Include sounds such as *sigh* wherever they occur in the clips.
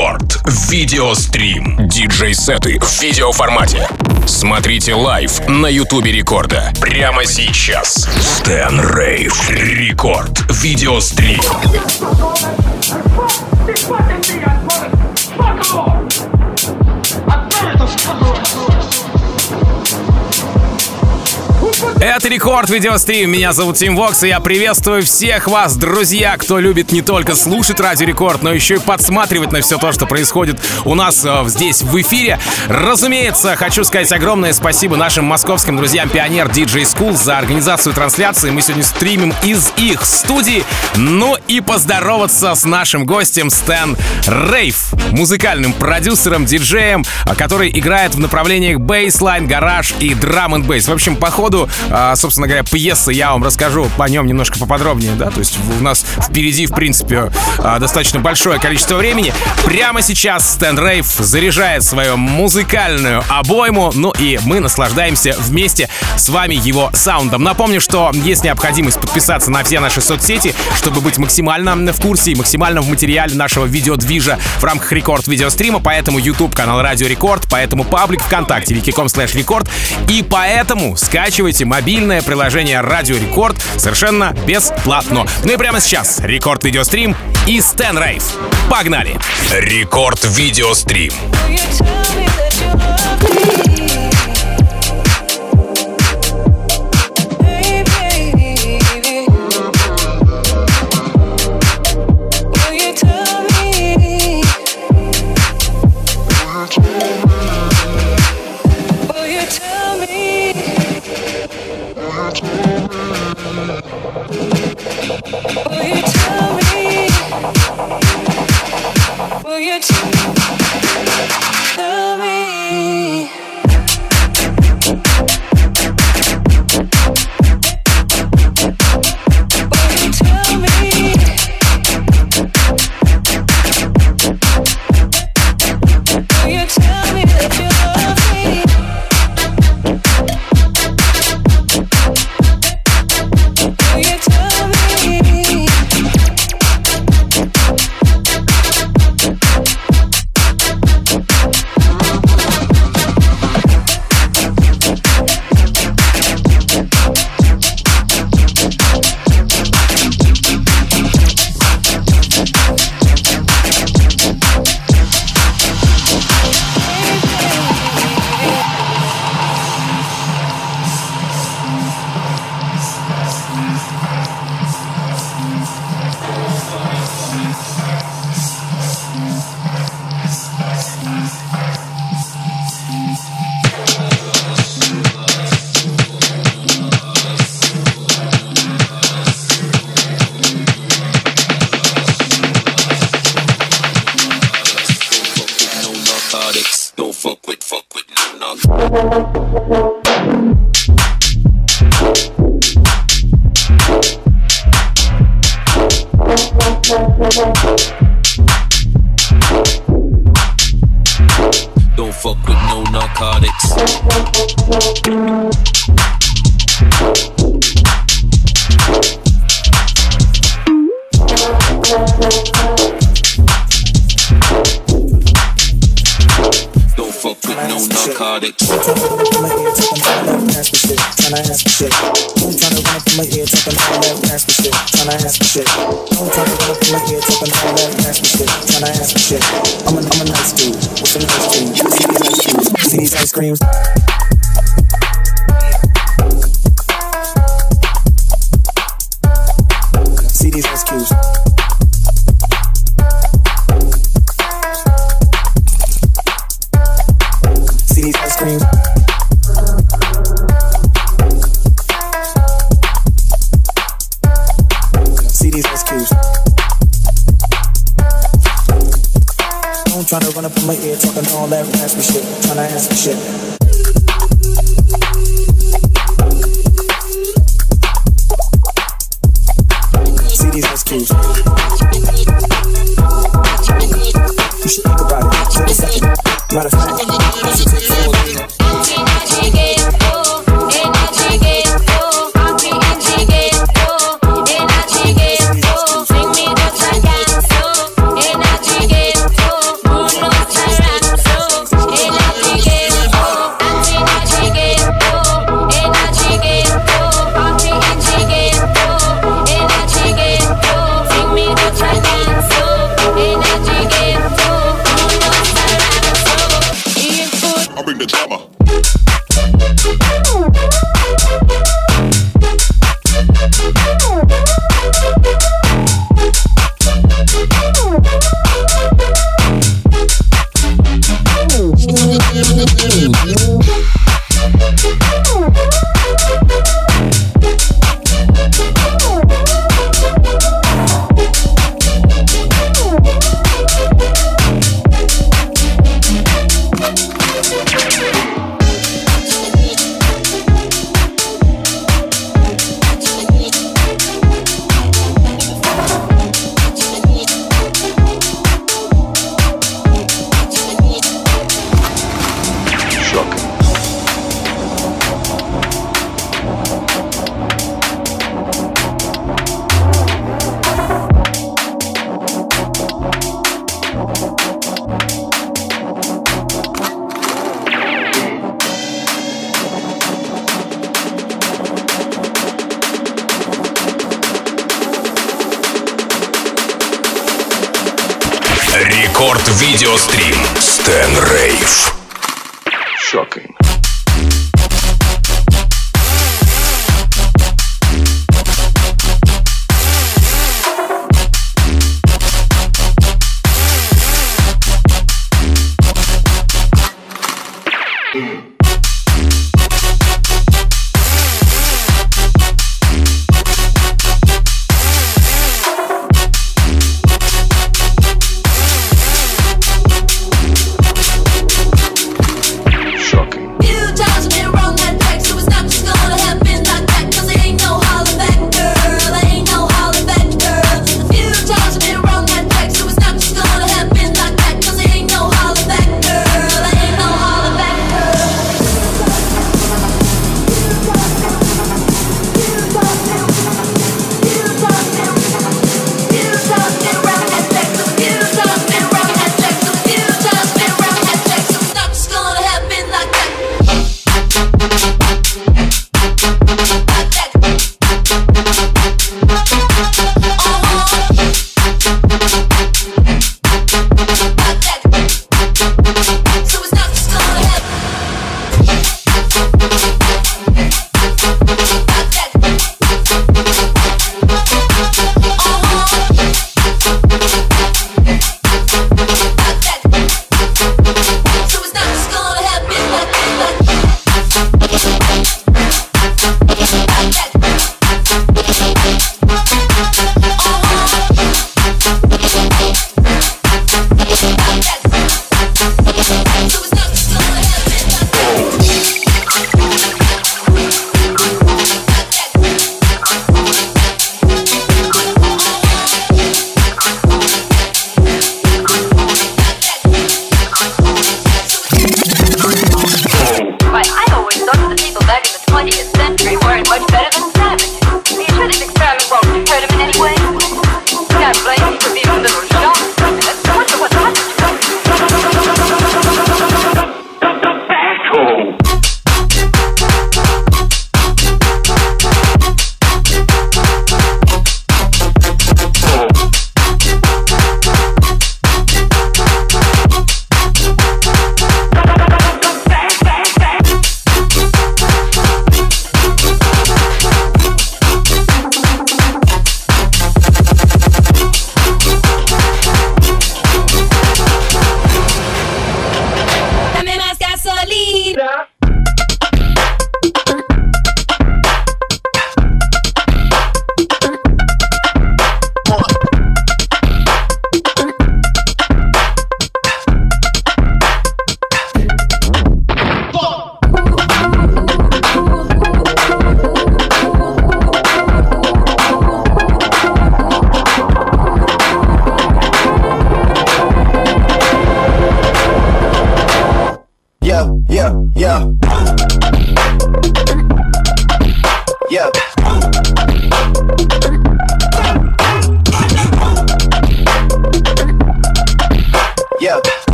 Рекорд. Видеострим. Диджей-сеты в видеоформате. Смотрите лайв на Ютубе Рекорда. Прямо сейчас. Stan Rave. Рекорд. Видеострим. Это Рекорд Видеострим. Меня зовут Тим Вокс, и я приветствую всех вас, друзья, кто любит не только слушать Радио Рекорд, но еще и подсматривать на все то, что происходит у нас э, здесь в эфире. Разумеется, хочу сказать огромное спасибо нашим московским друзьям Пионер DJ School за организацию трансляции. Мы сегодня стримим из их студии. Ну и поздороваться с нашим гостем Стэн Рейв, музыкальным продюсером, диджеем, который играет в направлениях бейслайн, гараж и драм н бейс. В общем, по ходу а, собственно говоря, пьесы, я вам расскажу по нем немножко поподробнее, да, то есть у нас впереди, в принципе, а, достаточно большое количество времени. Прямо сейчас Stan Rave заряжает свою музыкальную обойму, ну и мы наслаждаемся вместе с вами его саундом. Напомню, что есть необходимость подписаться на все наши соцсети, чтобы быть максимально в курсе и максимально в материале нашего видеодвижа в рамках рекорд видеострима, поэтому YouTube канал Радио Рекорд, поэтому паблик ВКонтакте, vk.com slash record, и поэтому скачивайте мобильное приложение Радио Рекорд совершенно бесплатно. Ну и прямо сейчас Рекорд Видеострим и Стэн Рейв. Погнали! Рекорд Видеострим. Tryna run up on my ear, talking all that raspy shit. Tryna ask me shit.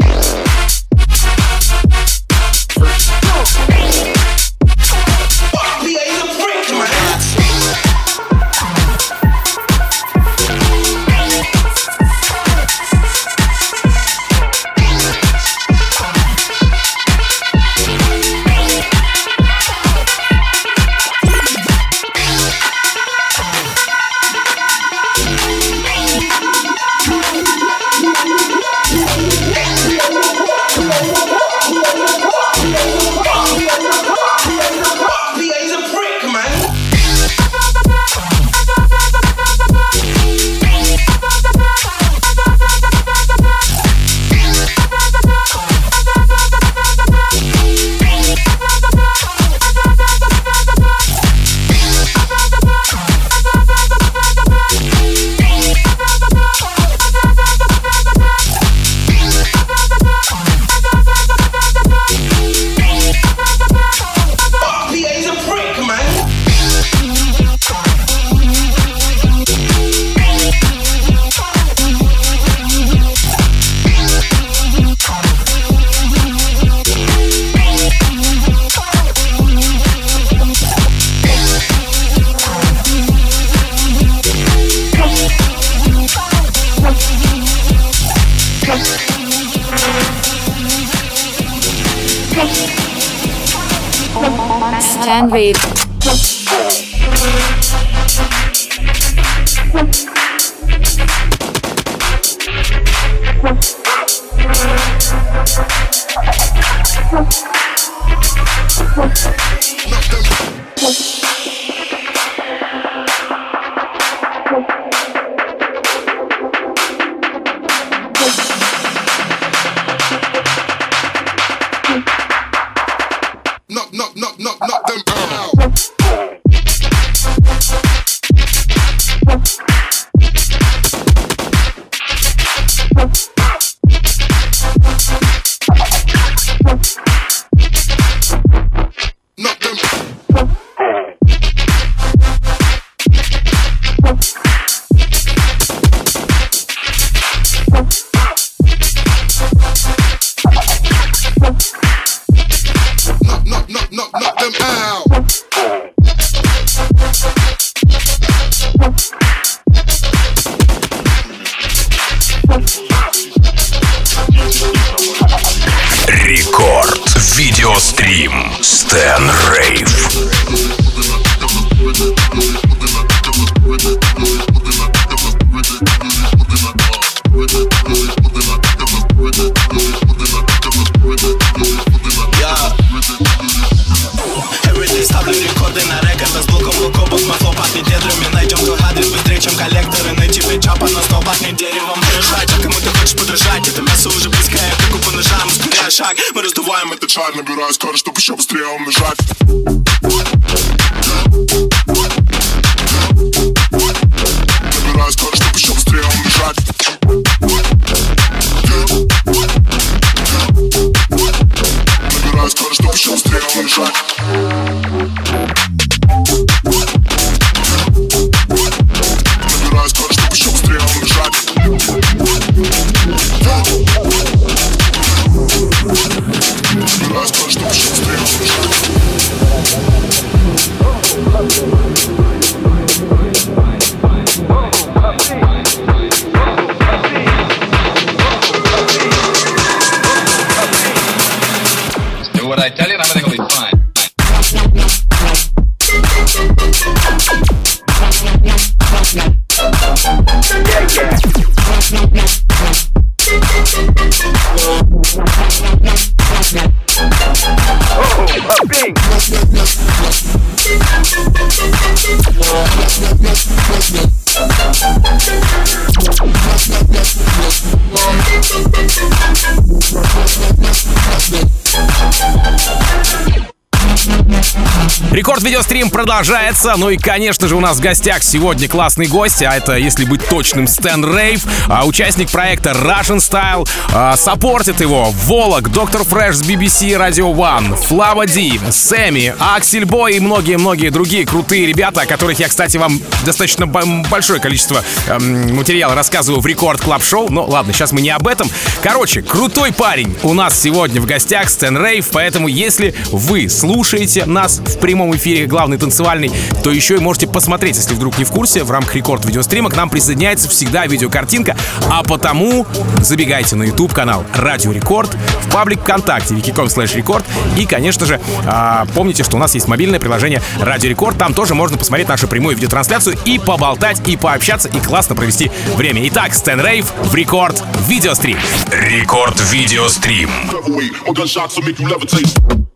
Yeah. Sandwave. Набираю скорость, чтобы еще быстрее умножать. Рекорд видеострим продолжается. Ну и, конечно же, у нас в гостях сегодня классный гость, а это, если быть точным, Stan Rave, а, участник проекта Russian Style. А, саппортит его Volac, Dr. Fresch с BBC Radio One, Flava D, Сэмми, Axel Boy и многие-многие другие крутые ребята, о которых я, кстати, вам достаточно большое количество эм, материала рассказываю в Record Club Show. Но ладно, сейчас мы не об этом. Короче, крутой парень у нас сегодня в гостях Stan Rave, поэтому если вы слушаете нас в прямом эфире главный танцевальный, то еще и можете посмотреть, если вдруг не в курсе, в рамках рекорд видеострима к нам присоединяется всегда видеокартинка, а потому забегайте на YouTube канал Радио Рекорд, в паблик ВКонтакте, vk.com slash record и, конечно же, а, помните, что у нас есть мобильное приложение Радио Рекорд, там тоже можно посмотреть нашу прямую видеотрансляцию и поболтать, и пообщаться, и классно провести время. Итак, Stan Rave в Рекорд видеострим. Рекорд. Видеострим. Gunshots will make you levitate.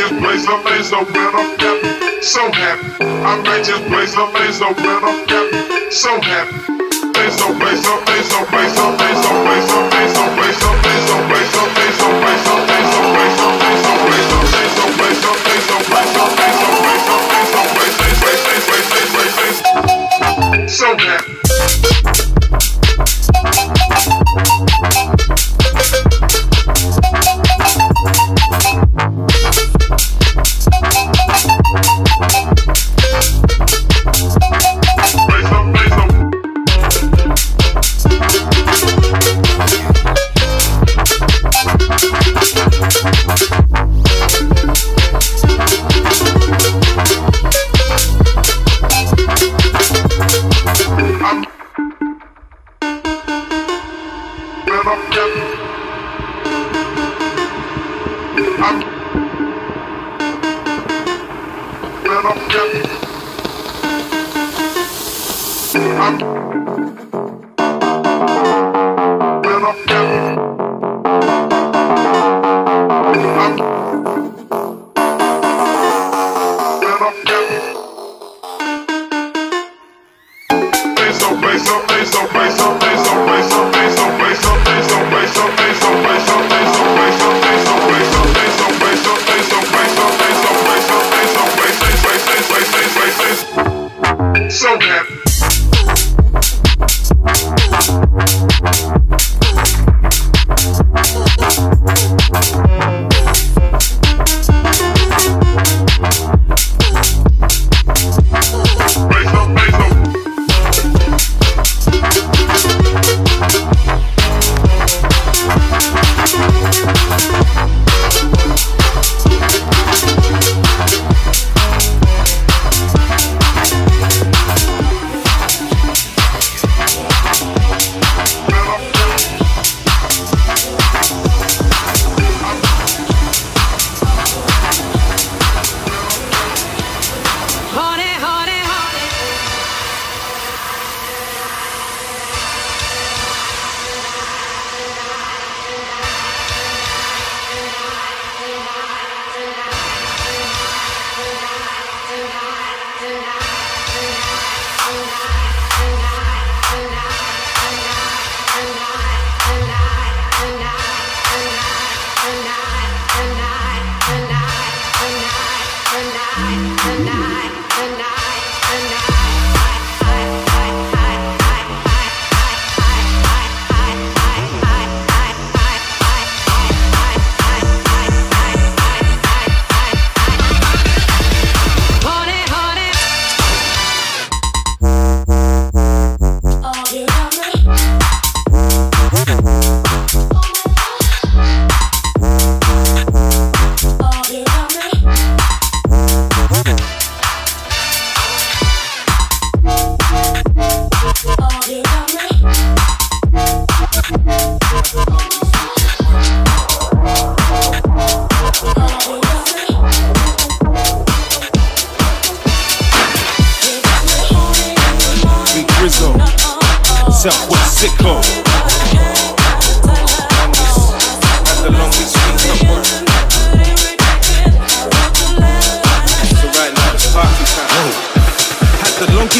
just blaze a laser when I'm happy, so happy. I might just blaze a laser when I'm happy, so happy.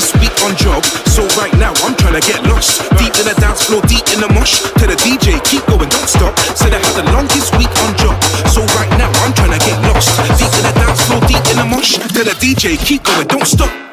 This week on job, so right now I'm trying to get lost. Deep in the dance floor, deep in the mosh. Tell the DJ, keep going, don't stop. Said I had the longest week on job, so right now I'm trying to get lost. Deep in the dance floor, deep in the mosh. Tell the DJ, keep going, don't stop.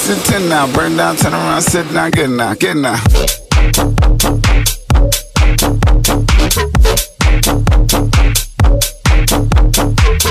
Sit 10 now, burn down, turn around, sit now, get now, get now. Sit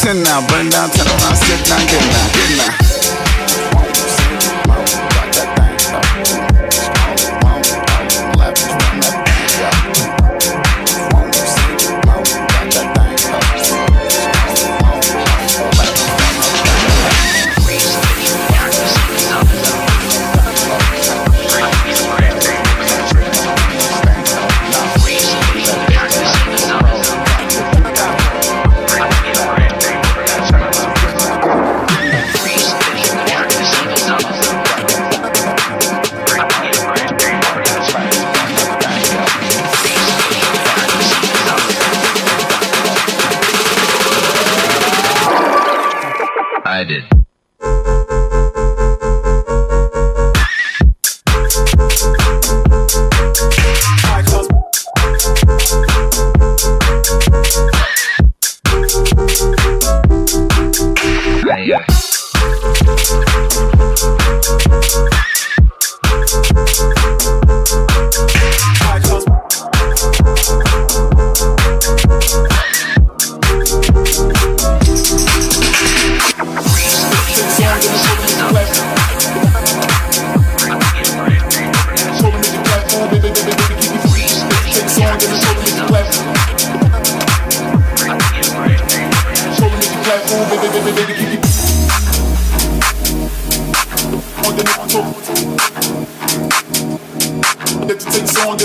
10 now, burn down, turn around, sit down, get now, get now.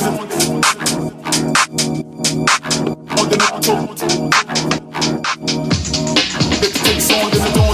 More than I told. It takes on than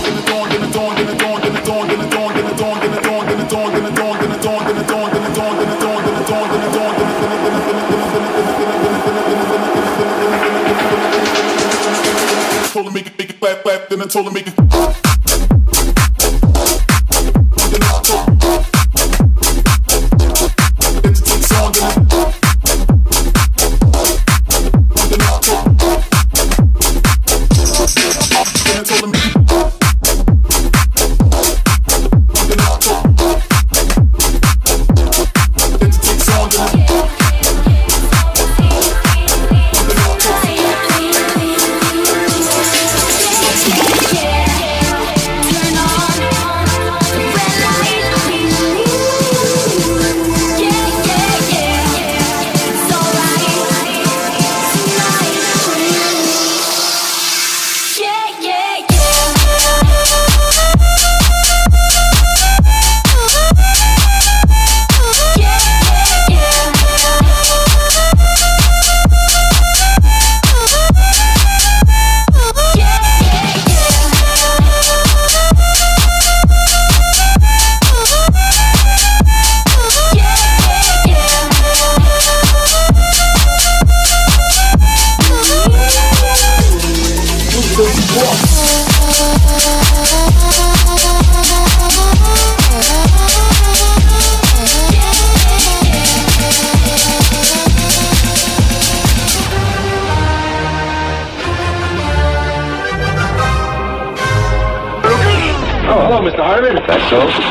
show.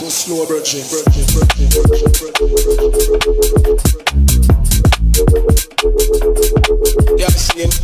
too slow, bridging. bridging, bridging, bridging, bridging. Yeah, singing.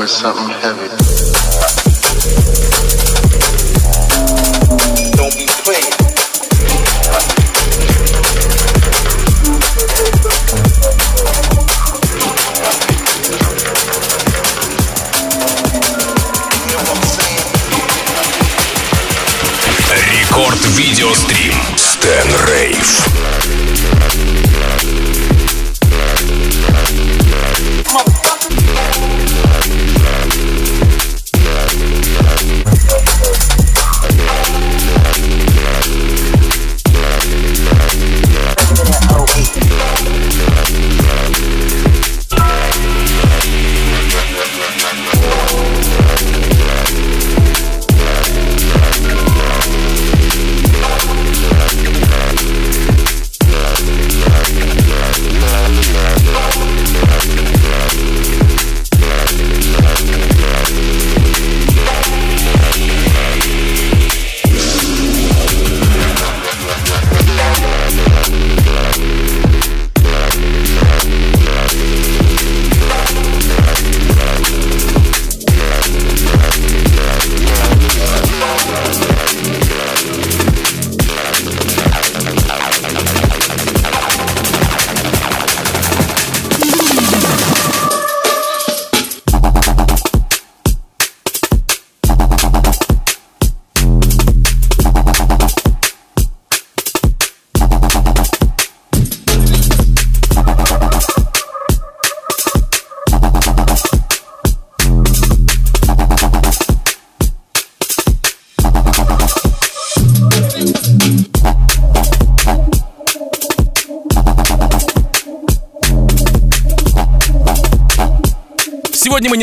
with something heavy. Don't be playing. Рекорд видеострим Стэн Рейв.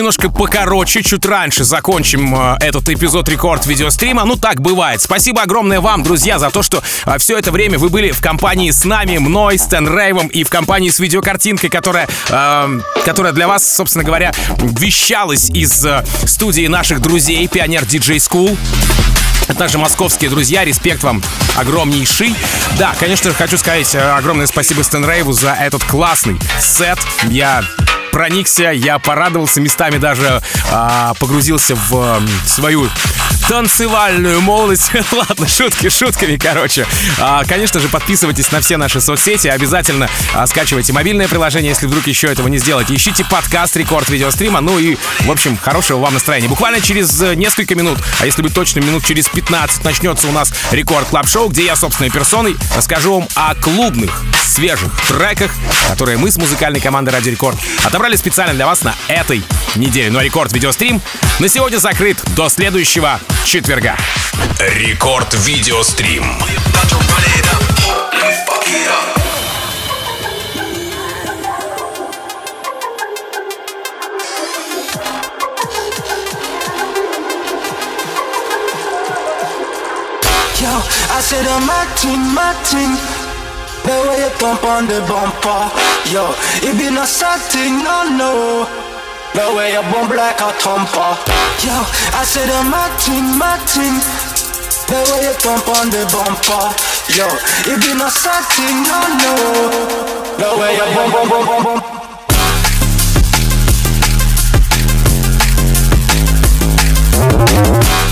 Немножко покороче, чуть раньше закончим э, этот эпизод рекорд видеострима. Ну, так бывает. Спасибо огромное вам, друзья, за то, что э, все это время вы были в компании с нами, мной, Стэн Рейвом и в компании с видеокартинкой, которая, э, которая для вас, собственно говоря, вещалась из э, студии наших друзей Пионер Диджей School. Это также московские друзья, респект вам огромнейший. Да, конечно же, хочу сказать э, огромное спасибо Стэн Рейву за этот классный сет. Я проникся, я порадовался, местами даже а, погрузился в м, свою танцевальную молодость. *laughs* Ладно, шутки шутками, короче. А, конечно же, подписывайтесь на все наши соцсети, обязательно а, скачивайте мобильное приложение, если вдруг еще этого не сделаете. Ищите подкаст Рекорд Видеострима, ну и, в общем, хорошего вам настроения. Буквально через э, несколько минут, а если быть точным, минут через 15 начнется у нас Record Club Show, где я собственной персоной расскажу вам о клубных свежих треках, которые мы с музыкальной командой Радио Рекорд отобрали специально для вас на этой неделе. Ну а Рекорд Видеострим на сегодня закрыт до следующего четверга. Рекорд видеострим. Yo, I said I'm my team, my team. The way you thump on the bumper, yo It be no sad thing, no, no. The way you bump like a thumper, yo I said the mad thing, mad The way you thump on the bumper, yo It be no sad thing, no, no. The way you bump, bump, bump, bump, bump Thank